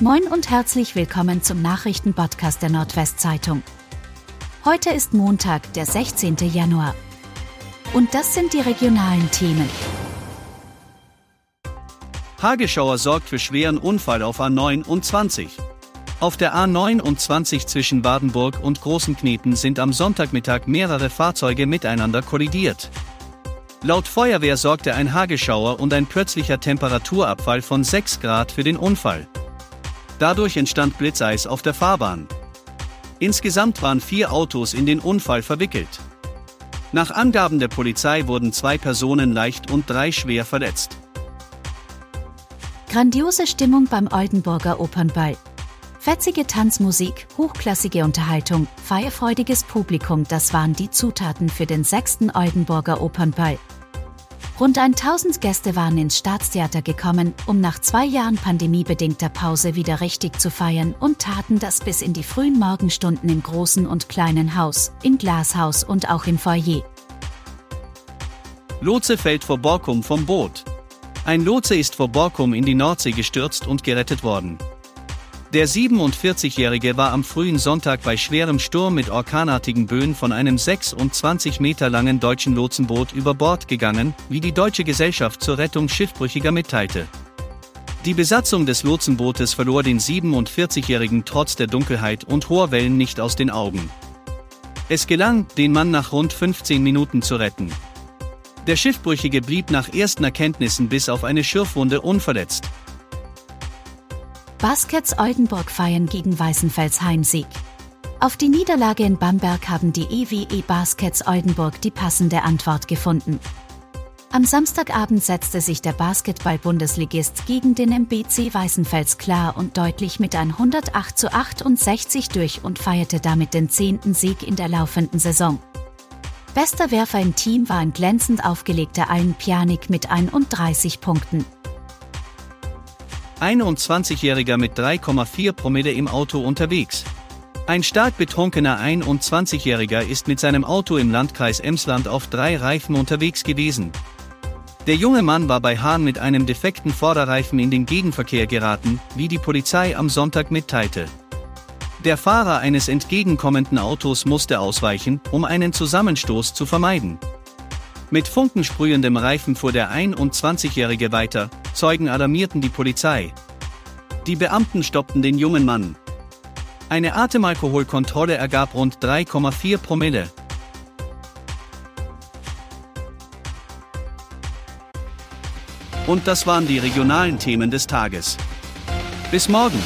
Moin und herzlich willkommen zum Nachrichtenpodcast der Nordwestzeitung. Heute ist Montag, der 16. Januar. Und das sind die regionalen Themen. Hagelschauer sorgt für schweren Unfall auf A29. Auf der A29 zwischen Badenburg und Großenkneten sind am Sonntagmittag mehrere Fahrzeuge miteinander kollidiert. Laut Feuerwehr sorgte ein Hagelschauer und ein plötzlicher Temperaturabfall von 6 Grad für den Unfall. Dadurch entstand Blitzeis auf der Fahrbahn. Insgesamt waren vier Autos in den Unfall verwickelt. Nach Angaben der Polizei wurden zwei Personen leicht und drei schwer verletzt. Grandiose Stimmung beim Oldenburger Opernball. Fetzige Tanzmusik, hochklassige Unterhaltung, feierfreudiges Publikum, das waren die Zutaten für den sechsten Oldenburger Opernball. Rund 1000 Gäste waren ins Staatstheater gekommen, um nach zwei Jahren pandemiebedingter Pause wieder richtig zu feiern und taten das bis in die frühen Morgenstunden im großen und kleinen Haus, im Glashaus und auch im Foyer. Lotse fällt vor Borkum vom Boot. Ein Lotse ist vor Borkum in die Nordsee gestürzt und gerettet worden. Der 47-Jährige war am frühen Sonntag bei schwerem Sturm mit orkanartigen Böen von einem 26 Meter langen deutschen Lotsenboot über Bord gegangen, wie die Deutsche Gesellschaft zur Rettung Schiffbrüchiger mitteilte. Die Besatzung des Lotsenbootes verlor den 47-Jährigen trotz der Dunkelheit und hoher Wellen nicht aus den Augen. Es gelang, den Mann nach rund 15 Minuten zu retten. Der Schiffbrüchige blieb nach ersten Erkenntnissen bis auf eine Schürfwunde unverletzt. Baskets Oldenburg feiern gegen Weißenfels Heimsieg. Auf die Niederlage in Bamberg haben die EWE Baskets Oldenburg die passende Antwort gefunden. Am Samstagabend setzte sich der Basketball-Bundesligist gegen den MBC Weißenfels klar und deutlich mit 108 zu 68 durch und feierte damit den zehnten Sieg in der laufenden Saison. Bester Werfer im Team war ein glänzend aufgelegter Allen Pianik mit 31 Punkten. 21-Jähriger mit 3,4 Promille im Auto unterwegs. Ein stark betrunkener 21-Jähriger ist mit seinem Auto im Landkreis Emsland auf drei Reifen unterwegs gewesen. Der junge Mann war bei Hahn mit einem defekten Vorderreifen in den Gegenverkehr geraten, wie die Polizei am Sonntag mitteilte. Der Fahrer eines entgegenkommenden Autos musste ausweichen, um einen Zusammenstoß zu vermeiden. Mit funkensprühendem Reifen fuhr der 21-Jährige weiter, Zeugen alarmierten die Polizei. Die Beamten stoppten den jungen Mann. Eine Atemalkoholkontrolle ergab rund 3,4 Promille. Und das waren die regionalen Themen des Tages. Bis morgen!